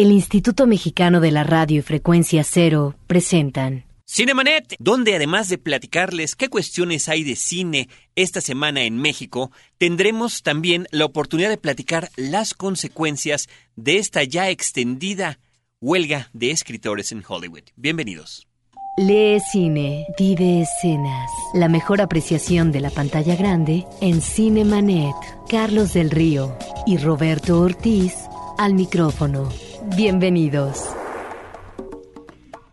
el Instituto Mexicano de la Radio y Frecuencia Cero presentan Cinemanet, donde además de platicarles qué cuestiones hay de cine esta semana en México, tendremos también la oportunidad de platicar las consecuencias de esta ya extendida huelga de escritores en Hollywood. Bienvenidos. Lee cine, vive escenas. La mejor apreciación de la pantalla grande en Cinemanet. Carlos del Río y Roberto Ortiz al micrófono. Bienvenidos.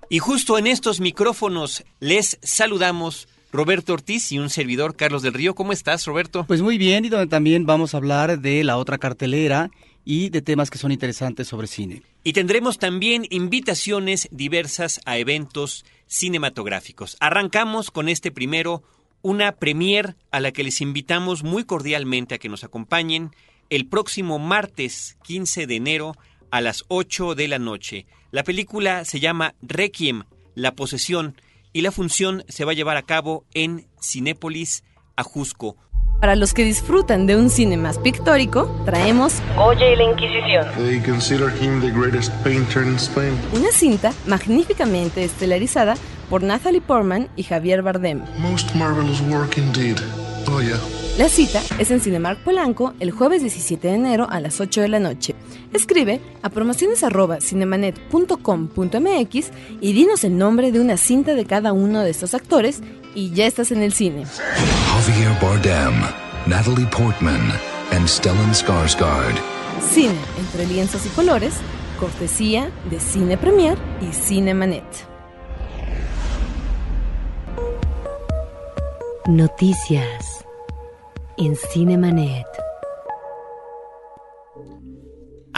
Y justo en estos micrófonos les saludamos Roberto Ortiz y un servidor Carlos del Río. ¿Cómo estás, Roberto? Pues muy bien, y donde también vamos a hablar de la otra cartelera y de temas que son interesantes sobre cine. Y tendremos también invitaciones diversas a eventos cinematográficos. Arrancamos con este primero, una premier a la que les invitamos muy cordialmente a que nos acompañen el próximo martes 15 de enero a las 8 de la noche. La película se llama Requiem, la posesión, y la función se va a llevar a cabo en Cinépolis, Ajusco. Para los que disfrutan de un cine más pictórico, traemos Goya y la Inquisición. Una cinta magníficamente estelarizada por Natalie Portman y Javier Bardem. Most marvelous work indeed. Goya. La cita es en Cinemark Polanco el jueves 17 de enero a las 8 de la noche. Escribe a promociones@cinemanet.com.mx y dinos el nombre de una cinta de cada uno de estos actores y ya estás en el cine. Javier Bardem, Natalie Portman and Stellan Skarsgård. Cine entre lienzos y colores, cortesía de Cine Premier y Cinemanet. Noticias en Cinemanet.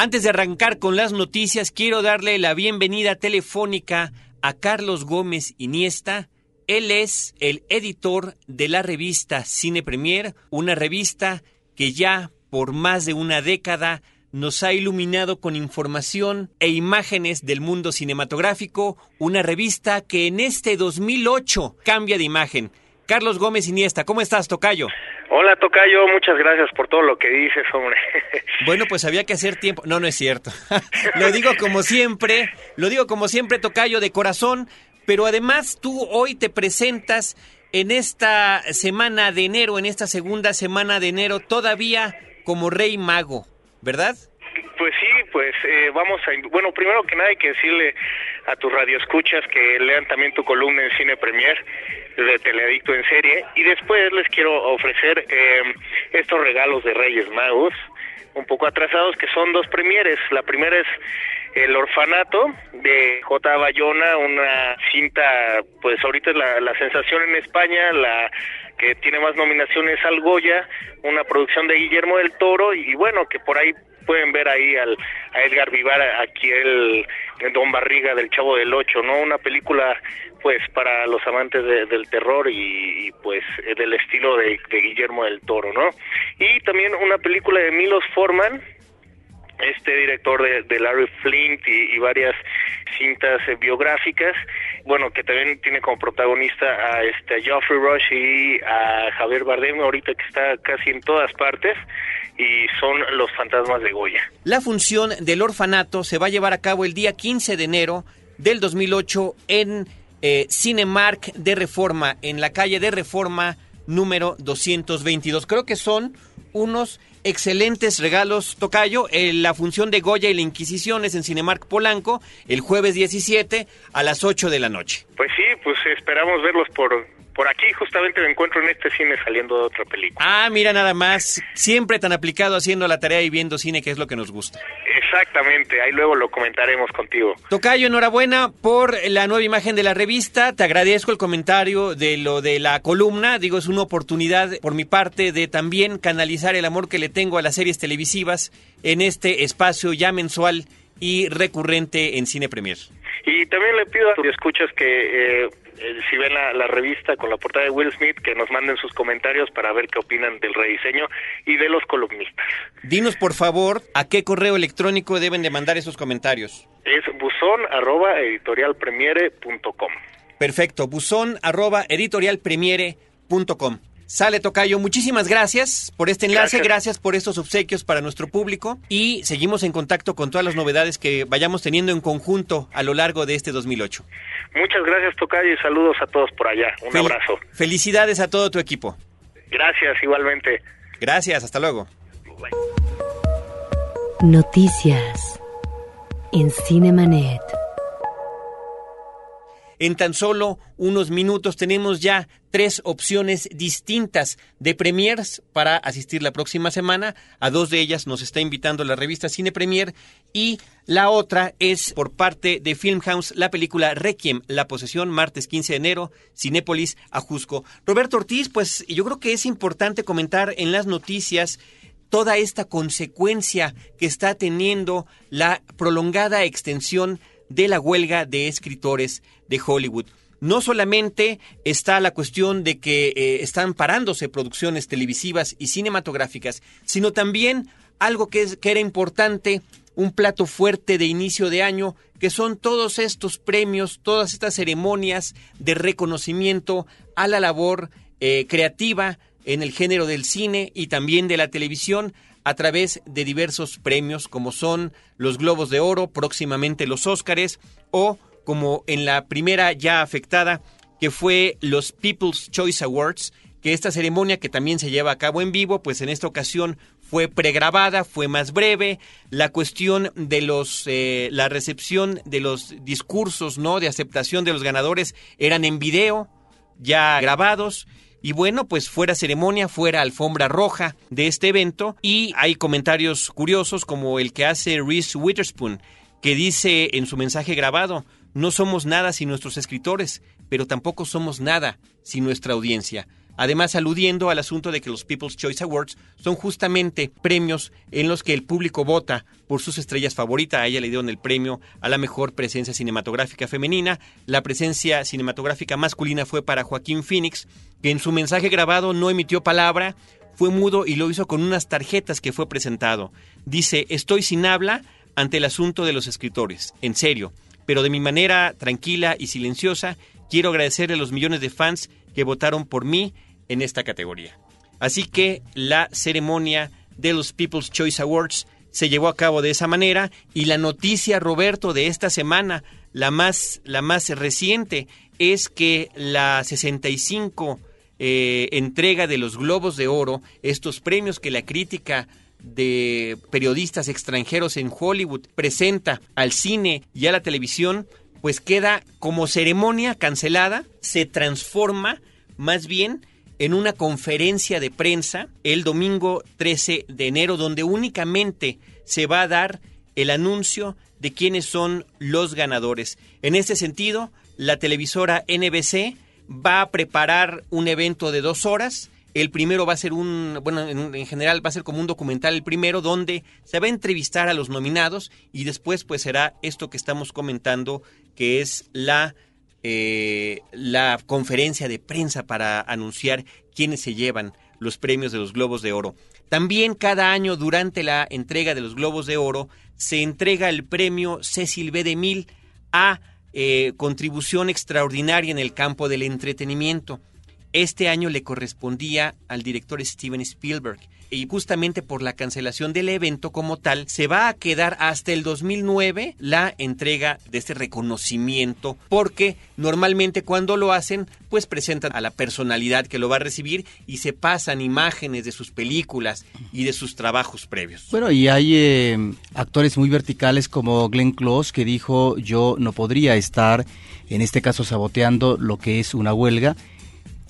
Antes de arrancar con las noticias, quiero darle la bienvenida telefónica a Carlos Gómez Iniesta. Él es el editor de la revista Cine Premier, una revista que ya por más de una década nos ha iluminado con información e imágenes del mundo cinematográfico, una revista que en este 2008 cambia de imagen. Carlos Gómez Iniesta, ¿cómo estás, Tocayo? Hola, Tocayo, muchas gracias por todo lo que dices, hombre. Bueno, pues había que hacer tiempo. No, no es cierto. lo digo como siempre, lo digo como siempre, Tocayo, de corazón, pero además tú hoy te presentas en esta semana de enero, en esta segunda semana de enero, todavía como rey mago, ¿verdad? Pues sí, pues eh, vamos a... Bueno, primero que nada hay que decirle a tus radioescuchas que lean también tu columna en Cine Premier de Teleadicto en serie y después les quiero ofrecer eh, estos regalos de Reyes Magos un poco atrasados que son dos premieres. La primera es El Orfanato de J. Bayona, una cinta, pues ahorita la, la sensación en España, la que tiene más nominaciones al Goya, una producción de Guillermo del Toro y bueno, que por ahí pueden ver ahí al, a Edgar Vivar, aquí el, el Don Barriga del Chavo del Ocho, ¿no? Una película pues para los amantes del terror y, y, pues del estilo de Guillermo del Toro, ¿no? Y también una película de Milos Forman, este director de, Larry Flint y, y varias cintas eh, biográficas, bueno, que también tiene como protagonista a este a Geoffrey Rush y a Javier Bardem, ahorita que está casi en todas partes, y son Los Fantasmas de Goya. La función del orfanato se va a llevar a cabo el día 15 de enero del 2008 en eh, Cinemark de Reforma, en la calle de Reforma número 222. Creo que son unos excelentes regalos, Tocayo. Eh, la función de Goya y la Inquisición es en Cinemark Polanco el jueves 17 a las 8 de la noche. Pues sí, pues esperamos verlos por, por aquí. Justamente me encuentro en este cine saliendo de otra película. Ah, mira nada más. Siempre tan aplicado haciendo la tarea y viendo cine, que es lo que nos gusta. Exactamente, ahí luego lo comentaremos contigo. Tocayo, enhorabuena por la nueva imagen de la revista. Te agradezco el comentario de lo de la columna. Digo, es una oportunidad por mi parte de también canalizar el amor que le tengo a las series televisivas en este espacio ya mensual y recurrente en Cine Premier. Y también le pido a los escuchas que eh, eh, si ven la, la, revista con la portada de Will Smith, que nos manden sus comentarios para ver qué opinan del rediseño y de los columnistas. Dinos, por favor, a qué correo electrónico deben de mandar esos comentarios. Es buzón arroba editorialpremiere.com. Perfecto, buzón arroba editorialpremiere.com. Sale Tocayo, muchísimas gracias por este enlace, Gracias. gracias. por estos obsequios para nuestro público y seguimos en contacto con todas las novedades que vayamos teniendo en conjunto a lo largo de este 2008. Muchas gracias, Tocayo, y saludos a todos por allá. Un Fel- abrazo. Felicidades a todo tu equipo. Gracias, igualmente. Gracias, hasta luego. Noticias en Cinemanet. En tan solo unos minutos tenemos ya tres opciones distintas de premiers para asistir la próxima semana. A dos de ellas nos está invitando la revista Cine Premier y la otra es por parte de Filmhouse la película Requiem, La posesión, martes 15 de enero, Cinépolis, Ajusco. Roberto Ortiz, pues yo creo que es importante comentar en las noticias toda esta consecuencia que está teniendo la prolongada extensión de la huelga de escritores de Hollywood. No solamente está la cuestión de que eh, están parándose producciones televisivas y cinematográficas, sino también algo que, es, que era importante, un plato fuerte de inicio de año, que son todos estos premios, todas estas ceremonias de reconocimiento a la labor eh, creativa en el género del cine y también de la televisión a través de diversos premios como son los Globos de Oro, próximamente los Óscares o como en la primera ya afectada que fue los People's Choice Awards, que esta ceremonia que también se lleva a cabo en vivo, pues en esta ocasión fue pregrabada, fue más breve, la cuestión de los, eh, la recepción de los discursos, ¿no? De aceptación de los ganadores eran en video, ya grabados, y bueno, pues fuera ceremonia, fuera alfombra roja de este evento. Y hay comentarios curiosos como el que hace Reese Witherspoon, que dice en su mensaje grabado, no somos nada sin nuestros escritores, pero tampoco somos nada sin nuestra audiencia. Además, aludiendo al asunto de que los People's Choice Awards son justamente premios en los que el público vota por sus estrellas favoritas. A ella le dieron el premio a la mejor presencia cinematográfica femenina. La presencia cinematográfica masculina fue para Joaquín Phoenix, que en su mensaje grabado no emitió palabra, fue mudo y lo hizo con unas tarjetas que fue presentado. Dice, estoy sin habla ante el asunto de los escritores, en serio, pero de mi manera tranquila y silenciosa, quiero agradecerle a los millones de fans que votaron por mí en esta categoría. Así que la ceremonia de los People's Choice Awards se llevó a cabo de esa manera y la noticia, Roberto, de esta semana, la más, la más reciente, es que la 65 eh, entrega de los Globos de Oro, estos premios que la crítica de periodistas extranjeros en Hollywood presenta al cine y a la televisión, pues queda como ceremonia cancelada, se transforma más bien en una conferencia de prensa el domingo 13 de enero, donde únicamente se va a dar el anuncio de quiénes son los ganadores. En este sentido, la televisora NBC va a preparar un evento de dos horas. El primero va a ser un, bueno, en, en, general va a ser como un documental el primero, donde se va a entrevistar a los nominados y después pues será esto que estamos comentando, que es la eh, la conferencia de prensa para anunciar quiénes se llevan los premios de los Globos de Oro. También cada año durante la entrega de los Globos de Oro se entrega el premio Cecil B. DeMille a eh, contribución extraordinaria en el campo del entretenimiento. Este año le correspondía al director Steven Spielberg y justamente por la cancelación del evento como tal, se va a quedar hasta el 2009 la entrega de este reconocimiento, porque normalmente cuando lo hacen, pues presentan a la personalidad que lo va a recibir y se pasan imágenes de sus películas y de sus trabajos previos. Bueno, y hay eh, actores muy verticales como Glenn Close que dijo yo no podría estar, en este caso, saboteando lo que es una huelga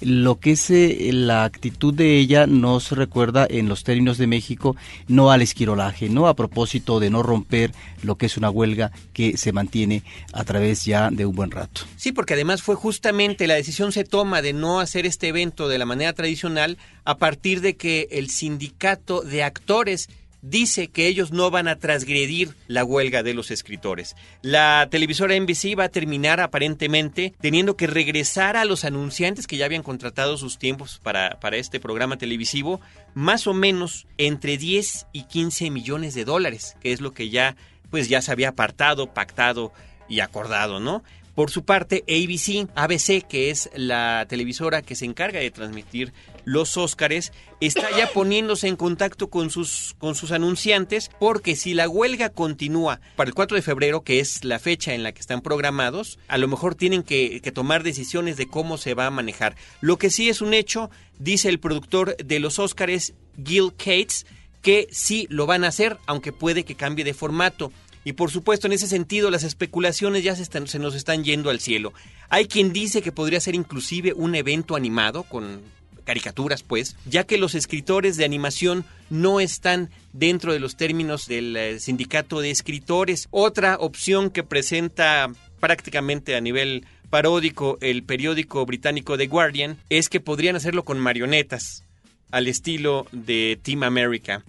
lo que es eh, la actitud de ella nos recuerda en los términos de México no al esquirolaje, no a propósito de no romper lo que es una huelga que se mantiene a través ya de un buen rato. Sí, porque además fue justamente la decisión se toma de no hacer este evento de la manera tradicional a partir de que el sindicato de actores dice que ellos no van a transgredir la huelga de los escritores. La televisora NBC va a terminar aparentemente teniendo que regresar a los anunciantes que ya habían contratado sus tiempos para, para este programa televisivo, más o menos entre 10 y 15 millones de dólares, que es lo que ya, pues ya se había apartado, pactado y acordado, ¿no? Por su parte, ABC, ABC, que es la televisora que se encarga de transmitir los Óscares, está ya poniéndose en contacto con sus, con sus anunciantes porque si la huelga continúa para el 4 de febrero, que es la fecha en la que están programados, a lo mejor tienen que, que tomar decisiones de cómo se va a manejar. Lo que sí es un hecho, dice el productor de los Óscares, Gil Cates, que sí lo van a hacer, aunque puede que cambie de formato. Y por supuesto, en ese sentido, las especulaciones ya se, están, se nos están yendo al cielo. Hay quien dice que podría ser inclusive un evento animado con caricaturas, pues, ya que los escritores de animación no están dentro de los términos del eh, sindicato de escritores. Otra opción que presenta prácticamente a nivel paródico el periódico británico The Guardian es que podrían hacerlo con marionetas, al estilo de Team America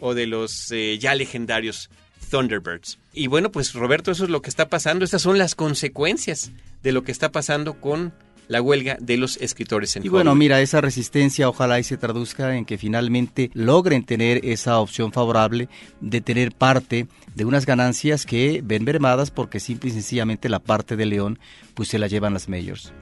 o de los eh, ya legendarios Thunderbirds. Y bueno, pues Roberto, eso es lo que está pasando. Estas son las consecuencias de lo que está pasando con la huelga de los escritores en Y bueno, mira, esa resistencia ojalá y se traduzca en que finalmente logren tener esa opción favorable de tener parte de unas ganancias que ven mermadas porque simple y sencillamente la parte de León pues se la llevan las mayors.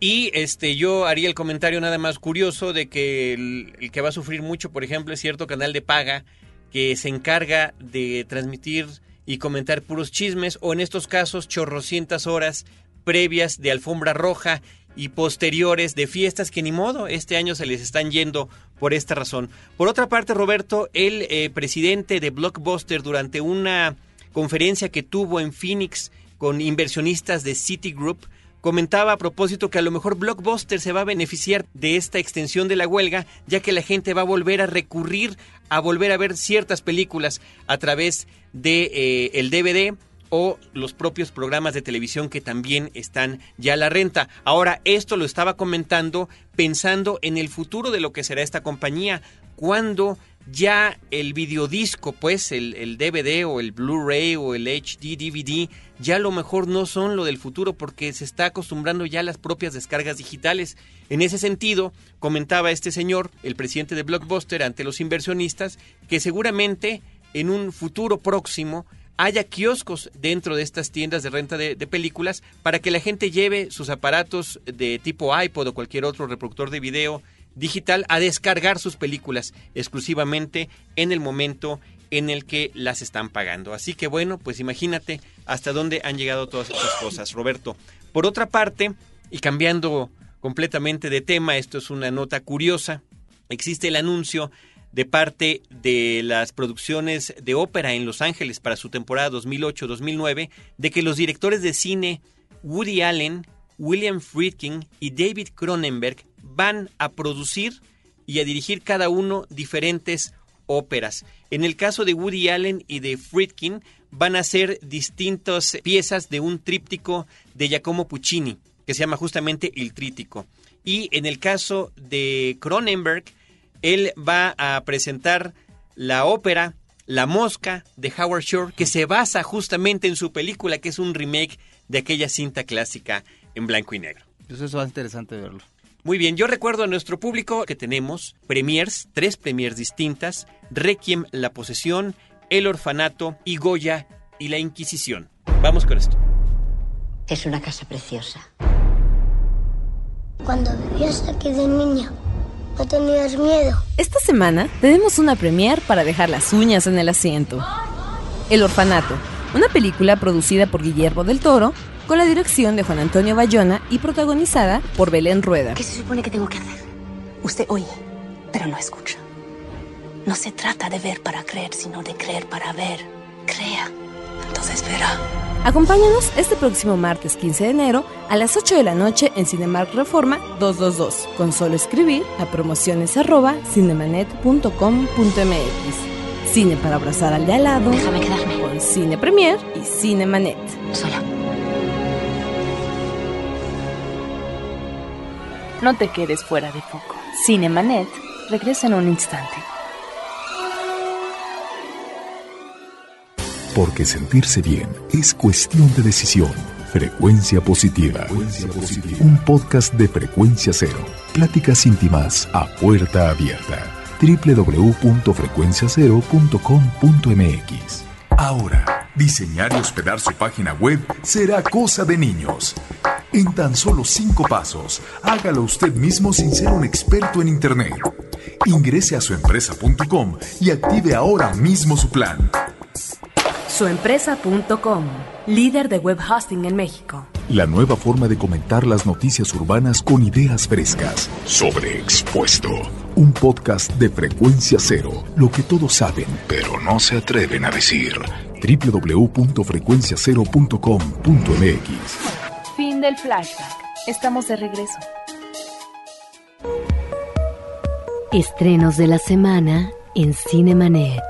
Y este, yo haría el comentario nada más curioso de que el, el que va a sufrir mucho, por ejemplo, es cierto canal de paga que se encarga de transmitir y comentar puros chismes o en estos casos chorrocientas horas previas de alfombra roja y posteriores de fiestas que ni modo este año se les están yendo por esta razón. Por otra parte, Roberto, el eh, presidente de Blockbuster durante una conferencia que tuvo en Phoenix con inversionistas de Citigroup, comentaba a propósito que a lo mejor Blockbuster se va a beneficiar de esta extensión de la huelga, ya que la gente va a volver a recurrir a volver a ver ciertas películas a través de eh, el DVD o los propios programas de televisión que también están ya a la renta. Ahora, esto lo estaba comentando pensando en el futuro de lo que será esta compañía, cuando ya el videodisco, pues el, el DVD o el Blu-ray o el HD DVD, ya a lo mejor no son lo del futuro porque se está acostumbrando ya a las propias descargas digitales. En ese sentido, comentaba este señor, el presidente de Blockbuster, ante los inversionistas, que seguramente en un futuro próximo haya kioscos dentro de estas tiendas de renta de, de, películas para que la gente lleve sus aparatos de tipo iPod o cualquier otro reproductor de video digital a descargar sus películas exclusivamente en el momento en el que las están pagando. Así que bueno, pues imagínate hasta dónde han llegado todas estas cosas, Roberto. Por otra parte, y cambiando completamente de tema, esto es una nota curiosa, existe el anuncio de parte de las producciones de ópera en Los Ángeles para su temporada 2008-2009 de que los directores de cine Woody Allen, William Friedkin y David Cronenberg van a producir y a dirigir cada uno diferentes óperas. En el caso de Woody Allen y de Friedkin van a ser distintas piezas de un tríptico de Giacomo Puccini, que se llama justamente El Trítico. Y en el caso de Cronenberg, él va a presentar la ópera La Mosca de Howard Shore, que se basa justamente en su película, que es un remake de aquella cinta clásica en blanco y negro. Eso es más interesante verlo. Muy bien, yo recuerdo a nuestro público que tenemos premiers, tres premiers distintas, Requiem, La Posesión, El Orfanato y Goya y La Inquisición. Vamos con esto. Es una casa preciosa. Cuando vivías aquí de niña, ¿no tenías miedo? Esta semana tenemos una premier para dejar las uñas en el asiento. El Orfanato, una película producida por Guillermo del Toro, con la dirección de Juan Antonio Bayona y protagonizada por Belén Rueda. ¿Qué se supone que tengo que hacer? Usted oye, pero no escucha. No se trata de ver para creer, sino de creer para ver. Crea, entonces verá. Acompáñanos este próximo martes 15 de enero a las 8 de la noche en Cinemark Reforma 222, con solo escribir a promociones arroba cinemanet.com.mx. Cine para abrazar al de al lado. Déjame quedarme. Con Cine Premier y Cinemanet. Sola. No te quedes fuera de foco. Cinemanet regresa en un instante. Porque sentirse bien es cuestión de decisión. Frecuencia positiva. Frecuencia positiva. Un podcast de frecuencia cero. Pláticas íntimas a puerta abierta. www.frecuenciacero.com.mx. Ahora Diseñar y hospedar su página web será cosa de niños. En tan solo cinco pasos, hágalo usted mismo sin ser un experto en Internet. Ingrese a suempresa.com y active ahora mismo su plan. Suempresa.com, líder de web hosting en México. La nueva forma de comentar las noticias urbanas con ideas frescas. Sobre Expuesto. Un podcast de frecuencia cero. Lo que todos saben, pero no se atreven a decir. www.frecuenciacero.com.mx Fin del flashback. Estamos de regreso. Estrenos de la semana en Cinemanet.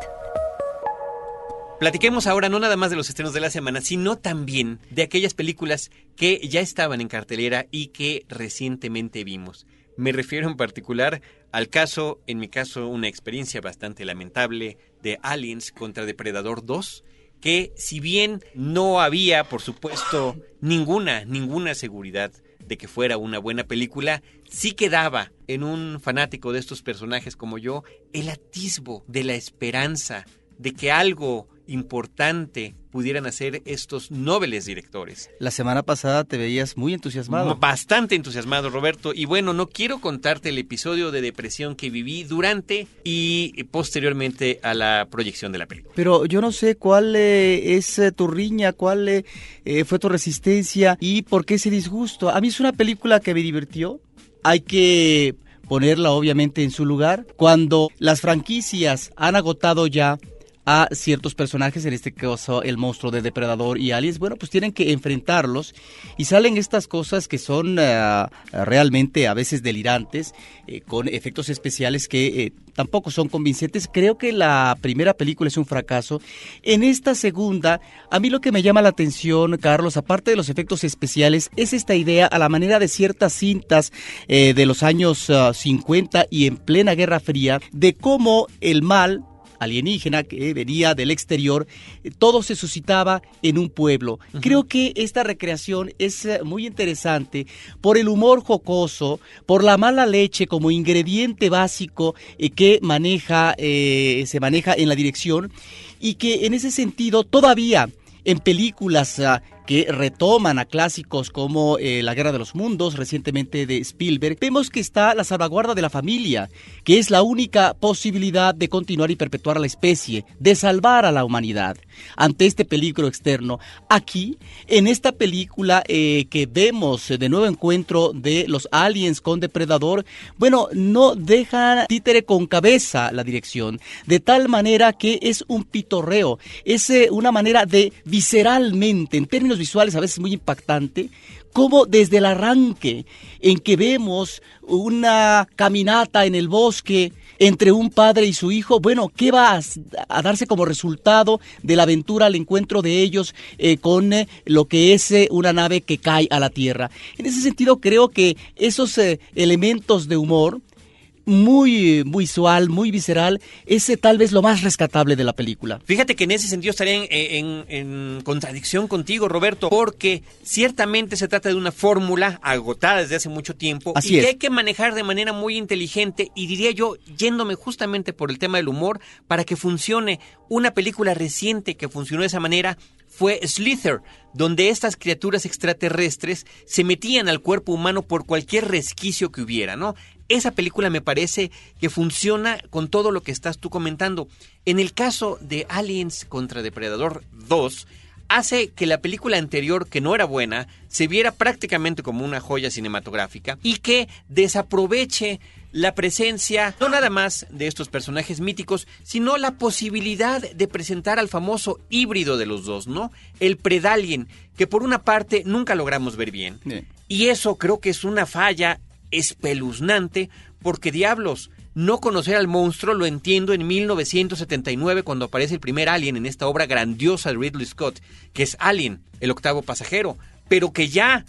Platiquemos ahora no nada más de los estrenos de la semana, sino también de aquellas películas que ya estaban en cartelera y que recientemente vimos. Me refiero en particular al caso, en mi caso, una experiencia bastante lamentable de Aliens contra Depredador 2, que si bien no había, por supuesto, ninguna, ninguna seguridad de que fuera una buena película, sí quedaba en un fanático de estos personajes como yo el atisbo de la esperanza de que algo importante pudieran hacer estos nobles directores. La semana pasada te veías muy entusiasmado. Bastante entusiasmado, Roberto. Y bueno, no quiero contarte el episodio de depresión que viví durante y posteriormente a la proyección de la película. Pero yo no sé cuál eh, es eh, tu riña, cuál eh, eh, fue tu resistencia y por qué ese disgusto. A mí es una película que me divirtió. Hay que ponerla obviamente en su lugar. Cuando las franquicias han agotado ya a ciertos personajes, en este caso el monstruo de Depredador y Aliens, bueno, pues tienen que enfrentarlos y salen estas cosas que son uh, realmente a veces delirantes, eh, con efectos especiales que eh, tampoco son convincentes. Creo que la primera película es un fracaso. En esta segunda, a mí lo que me llama la atención, Carlos, aparte de los efectos especiales, es esta idea a la manera de ciertas cintas de los años uh, 50 y en plena Guerra Fría, de cómo el mal alienígena que venía del exterior, todo se suscitaba en un pueblo. Uh -huh. Creo que esta recreación es eh, muy interesante por el humor jocoso, por la mala leche como ingrediente básico eh, que maneja, eh, se maneja en la dirección y que en ese sentido todavía en películas uh, que retoman a clásicos como eh, La Guerra de los Mundos, recientemente de Spielberg, vemos que está la salvaguarda de la familia, que es la única posibilidad de continuar y perpetuar a la especie, de salvar a la humanidad ante este peligro externo. Aquí, en esta película eh, que vemos de nuevo encuentro de los aliens con depredador, bueno, no deja títere con cabeza la dirección, de tal manera que es un pitorreo, es eh, una manera de visceralmente, en términos visuales a veces muy impactante, como desde el arranque en que vemos una caminata en el bosque entre un padre y su hijo, bueno, ¿qué va a, darse como resultado de la aventura al encuentro de ellos eh, con eh, lo que es eh, una nave que cae a la Tierra? En ese sentido, creo que esos elementos de humor muy visual, muy visceral, ese tal vez lo más rescatable de la película. Fíjate que en ese sentido estaría en, en, en contradicción contigo, Roberto, porque ciertamente se trata de una fórmula agotada desde hace mucho tiempo Así y es. que hay que manejar de manera muy inteligente y diría yo, yéndome justamente por el tema del humor, para que funcione. Una película reciente que funcionó de esa manera fue Slither, donde estas criaturas extraterrestres se metían al cuerpo humano por cualquier resquicio que hubiera, ¿no? Esa película me parece que funciona con todo lo que estás tú comentando. En el caso de Aliens contra Depredador 2, hace que la película anterior, que no era buena, se viera prácticamente como una joya cinematográfica y que desaproveche la presencia no nada más de estos personajes míticos, sino la posibilidad de presentar al famoso híbrido de los dos, ¿no? El Predalien, que por una parte nunca logramos ver bien. Bien. Y eso creo que es una falla espeluznante, porque diablos, no conocer al monstruo lo entiendo en 1979 cuando aparece el primer Alien en esta obra grandiosa de Ridley Scott, que es Alien, el octavo pasajero, pero que ya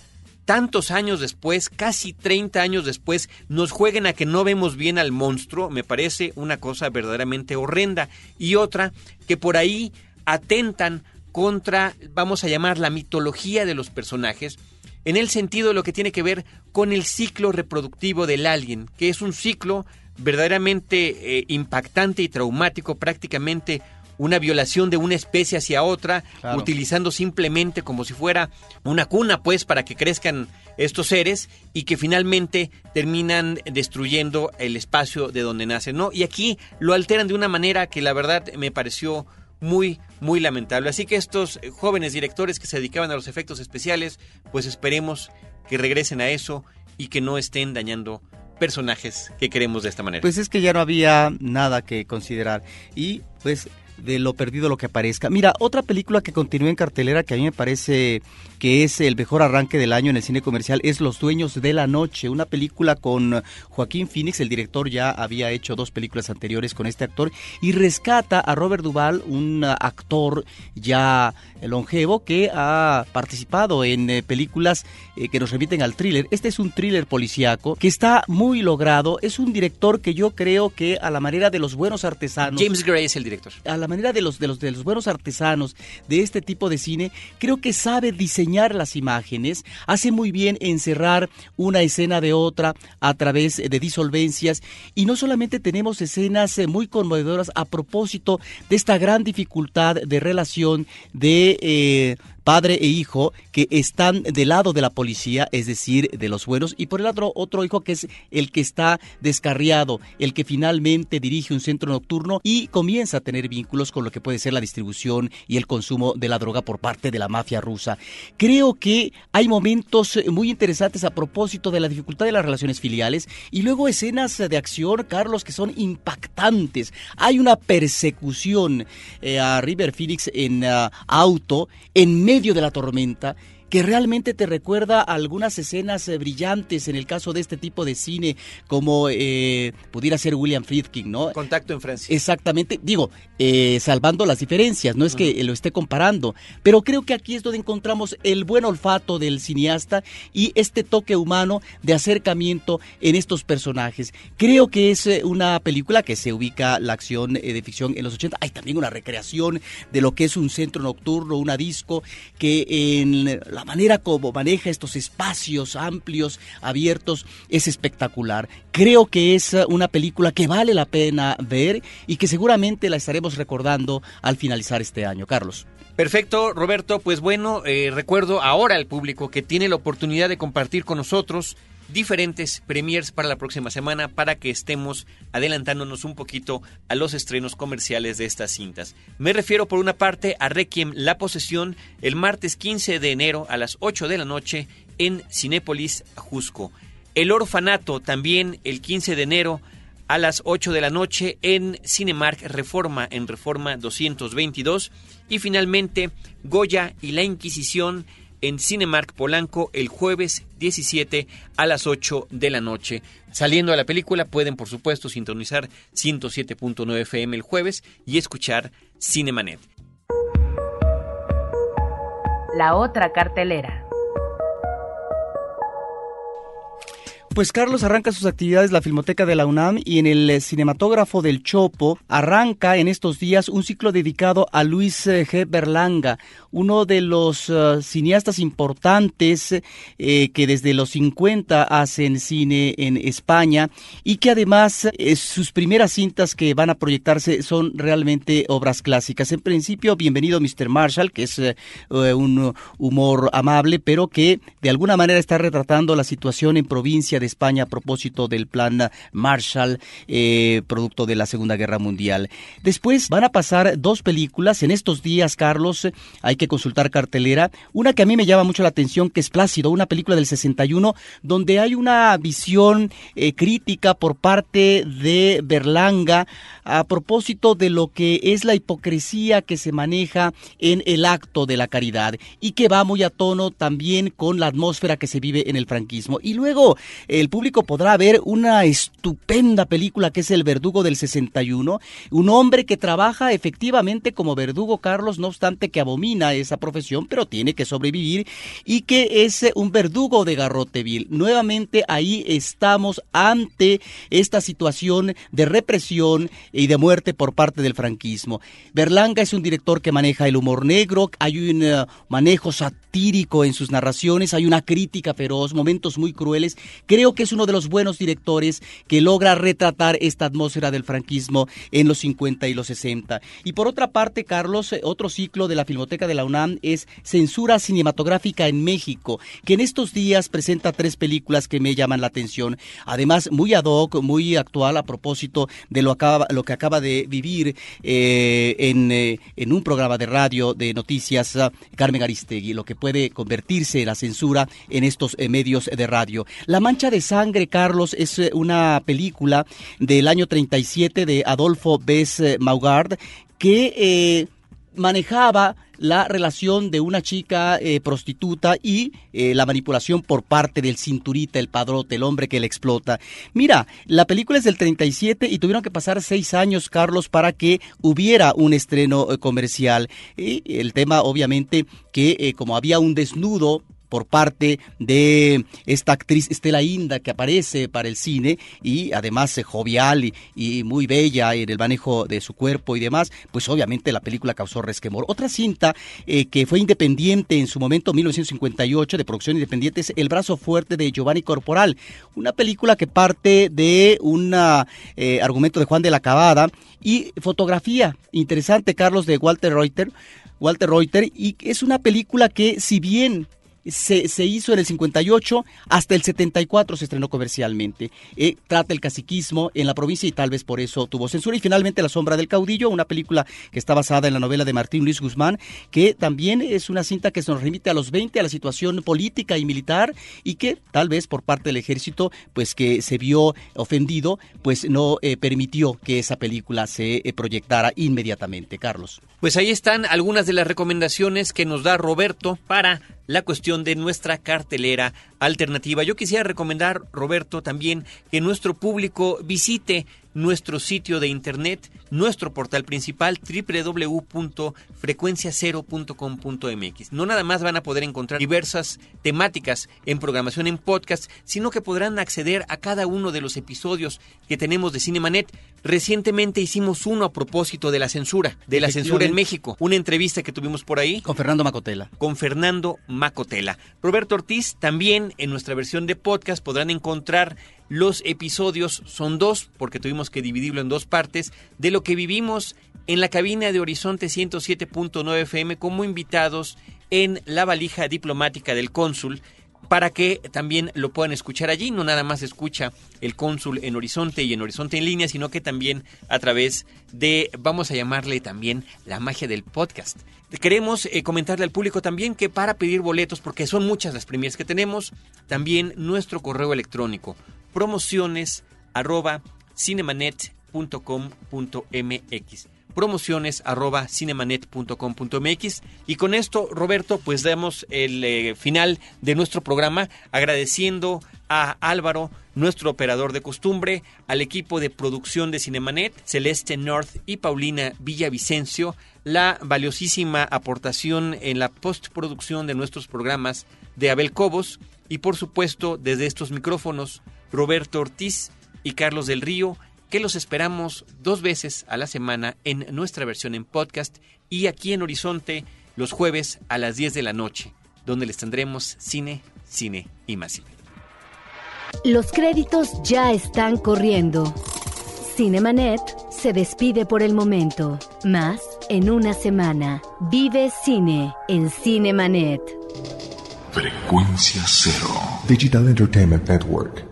tantos años después, casi 30 años después, nos jueguen a que no vemos bien al monstruo, me parece una cosa verdaderamente horrenda. Y otra, que por ahí atentan contra, vamos a llamar, la mitología de los personajes, en el sentido de lo que tiene que ver con el ciclo reproductivo del alien, que es un ciclo verdaderamente eh, impactante y traumático, prácticamente una violación de una especie hacia otra, Claro. utilizando simplemente como si fuera una cuna, pues, para que crezcan estos seres y que finalmente terminan destruyendo el espacio de donde nacen, ¿no? Y aquí lo alteran de una manera que la verdad me pareció muy, muy lamentable. Así que estos eh, jóvenes directores que se dedicaban a los efectos especiales, pues esperemos que regresen a eso y que no estén dañando personajes que queremos de esta manera. Pues es que ya no había nada que considerar. Y pues de lo perdido lo que aparezca. Mira, otra película que continúa en cartelera que a mí me parece que es el mejor arranque del año en el cine comercial es Los Dueños de la Noche, una película con Joaquín Phoenix, el director ya había hecho dos películas anteriores con este actor y rescata a Robert Duvall, un actor ya longevo que ha participado en eh, películas eh, que nos remiten al thriller. Este es un thriller policíaco que está muy logrado, es un director que yo creo que a la manera de los buenos artesanos James Gray es el director. a la manera de los, de los de los buenos artesanos de este tipo de cine, creo que sabe diseñar las imágenes, hace muy bien encerrar una escena de otra a través de disolvencias y no solamente tenemos escenas eh, muy conmovedoras a propósito de esta gran dificultad de relación de eh, padre e hijo que están del lado de la policía, es decir, de los buenos, y por el otro otro hijo que es el que está descarriado, el que finalmente dirige un centro nocturno y comienza a tener vínculos con lo que puede ser la distribución y el consumo de la droga por parte de la mafia rusa. Creo que hay momentos muy interesantes a propósito de la dificultad de las relaciones filiales y luego escenas de acción, Carlos, que son impactantes. Hay una persecución eh, a River Phoenix en ah, auto en medio de la tormenta que realmente te recuerda a algunas escenas eh, brillantes en el caso de este tipo de cine, como eh, pudiera ser William Friedkin, ¿no? Contacto en Francia. Exactamente, digo, eh, salvando las diferencias, no es que lo esté comparando, pero creo que aquí es donde encontramos el buen olfato del cineasta y este toque humano de acercamiento en estos personajes. Creo que es una película que se ubica la acción de ficción en los 80. Hay también una recreación de lo que es un centro nocturno, una disco, que en la manera como maneja estos espacios amplios, abiertos, es espectacular. Creo que es eh, una película que vale la pena ver y que seguramente la estaremos recordando al finalizar este año. Carlos. Perfecto, Roberto. Pues bueno, eh, recuerdo ahora al público que tiene la oportunidad de compartir con nosotros diferentes premiers para la próxima semana para que estemos adelantándonos un poquito a los estrenos comerciales de estas cintas. Me refiero por una parte a Requiem La Posesión el martes 15 de enero a las 8 de la noche en Cinépolis Ajusco. El Orfanato también el 15 de enero a las 8 de la noche en Cinemark Reforma en Reforma 222 y finalmente Goya y la Inquisición en Cinemark Polanco el jueves 17 a las 8 de la noche. Saliendo a la película pueden por supuesto sintonizar 107.9 FM el jueves y escuchar Cinemanet. La otra cartelera. Pues Carlos arranca sus actividades la Filmoteca de la UNAM y en el eh, cinematógrafo del Chopo arranca en estos días un ciclo dedicado a Luis eh, G. Berlanga, uno de los eh, cineastas importantes que desde los 50 hacen cine en España y que además sus primeras cintas que van a proyectarse son realmente obras clásicas. En principio, bienvenido Mr. Marshall, que es un humor amable, pero que de alguna manera está retratando la situación en provincia de España a propósito del plan Marshall, eh, producto de la Segunda Guerra Mundial. Después van a pasar dos películas en estos días, Carlos. Hay que consultar cartelera. Una que a mí me llama mucho la atención, que es Plácido, una película del 61, donde hay una visión eh, crítica por parte de Berlanga a propósito de lo que es la hipocresía que se maneja en el acto de la caridad y que va muy a tono también con la atmósfera que se vive en el franquismo. Y luego el público podrá ver una estupenda película que es El Verdugo del 61, un hombre que trabaja efectivamente como verdugo, Carlos, no obstante que abomina esa profesión, pero tiene que sobrevivir y que es eh, un verdugo de Garroteville. Nuevamente ahí estamos ante esta situación de represión y de muerte por parte del franquismo. Berlanga es un director que maneja el humor negro, hay un eh, manejo satírico en sus narraciones, hay una crítica feroz, momentos muy crueles. Creo que es uno de los buenos directores que logra retratar esta atmósfera del franquismo en los 50 y los 60. Y por otra parte, Carlos, eh, otro ciclo de la Filmoteca de la UNAM es Censura Cinematográfica en México, que en estos días presenta tres películas que me llaman la atención. Además, muy ad hoc, muy actual a propósito de lo, que acaba de vivir eh, en, eh, en, un programa de radio de noticias uh, Carmen Aristegui, lo que puede convertirse la censura en estos medios de radio. La Mancha de Sangre, Carlos, es una película del año 37 de Adolfo Bess Maugard que manejaba la relación de una chica eh, prostituta y eh, la manipulación por parte del cinturita, el padrote, el hombre que le explota. Mira, la película es del 37 y tuvieron que pasar seis años, Carlos, para que hubiera un estreno eh, comercial. Y el tema, obviamente, que como había un desnudo por parte de esta actriz Estela Inda que aparece para el cine y además eh, jovial y, muy bella en el manejo de su cuerpo y demás, pues obviamente la película causó resquemor. Otra cinta eh, que fue independiente en su momento, 1958, de producción independiente, es El brazo fuerte de Giovanni Corporal, una película que parte de un eh, argumento de Juan de la Cabada y fotografía interesante, Carlos, de Walter Reuter, Walter Reuter, y es una película que si bien se, hizo en el 58, hasta el 74 se estrenó comercialmente. Eh, trata el caciquismo en la provincia y tal vez por eso tuvo censura. Y finalmente La sombra del caudillo, una película que está basada en la novela de Martín Luis Guzmán, que también es una cinta que se nos remite a los 20, a la situación política y militar, y que tal vez por parte del ejército, pues que se vio ofendido, pues no eh, permitió que esa película se eh, proyectara inmediatamente. Carlos. Pues ahí están algunas de las recomendaciones que nos da Roberto para la cuestión de nuestra cartelera alternativa. Yo quisiera recomendar, Roberto, también que nuestro público visite nuestro sitio de internet, nuestro portal principal www.frecuenciacero.com.mx. No nada más van a poder encontrar diversas temáticas en programación en podcast, sino que podrán acceder a cada uno de los episodios que tenemos de Cinemanet. Recientemente hicimos uno a propósito de la censura, de la censura en México, una entrevista que tuvimos por ahí con Fernando Macotela. Con Fernando Macotela. Roberto Ortiz también en nuestra versión de podcast podrán encontrar los episodios son dos, porque tuvimos que dividirlo en dos partes, de lo que vivimos en la cabina de Horizonte 107.9 FM como invitados en la valija diplomática del cónsul para que también lo puedan escuchar allí. No nada más escucha el cónsul en Horizonte y en Horizonte en línea, sino que también a través de, vamos a llamarle también la magia del podcast. Queremos eh, comentarle al público también que para pedir boletos, porque son muchas las premiers que tenemos, también nuestro correo electrónico promociones arroba cinemanet.com.mx promociones arroba cinemanet.com.mx y con esto Roberto pues damos el eh, final de nuestro programa agradeciendo a Álvaro nuestro operador de costumbre al equipo de producción de Cinemanet Celeste North y Paulina Villavicencio. La valiosísima aportación en la postproducción de nuestros programas de Abel Cobos y por supuesto desde estos micrófonos Roberto Ortiz y Carlos del Río, que los esperamos dos veces a la semana en nuestra versión en podcast y aquí en Horizonte los jueves a las 10 de la noche, donde les tendremos cine, cine y más cine. Los créditos ya están corriendo. Cinemanet se despide por el momento. Más en una semana. Vive cine en Cinemanet. Frecuencia cero. Digital Entertainment Network.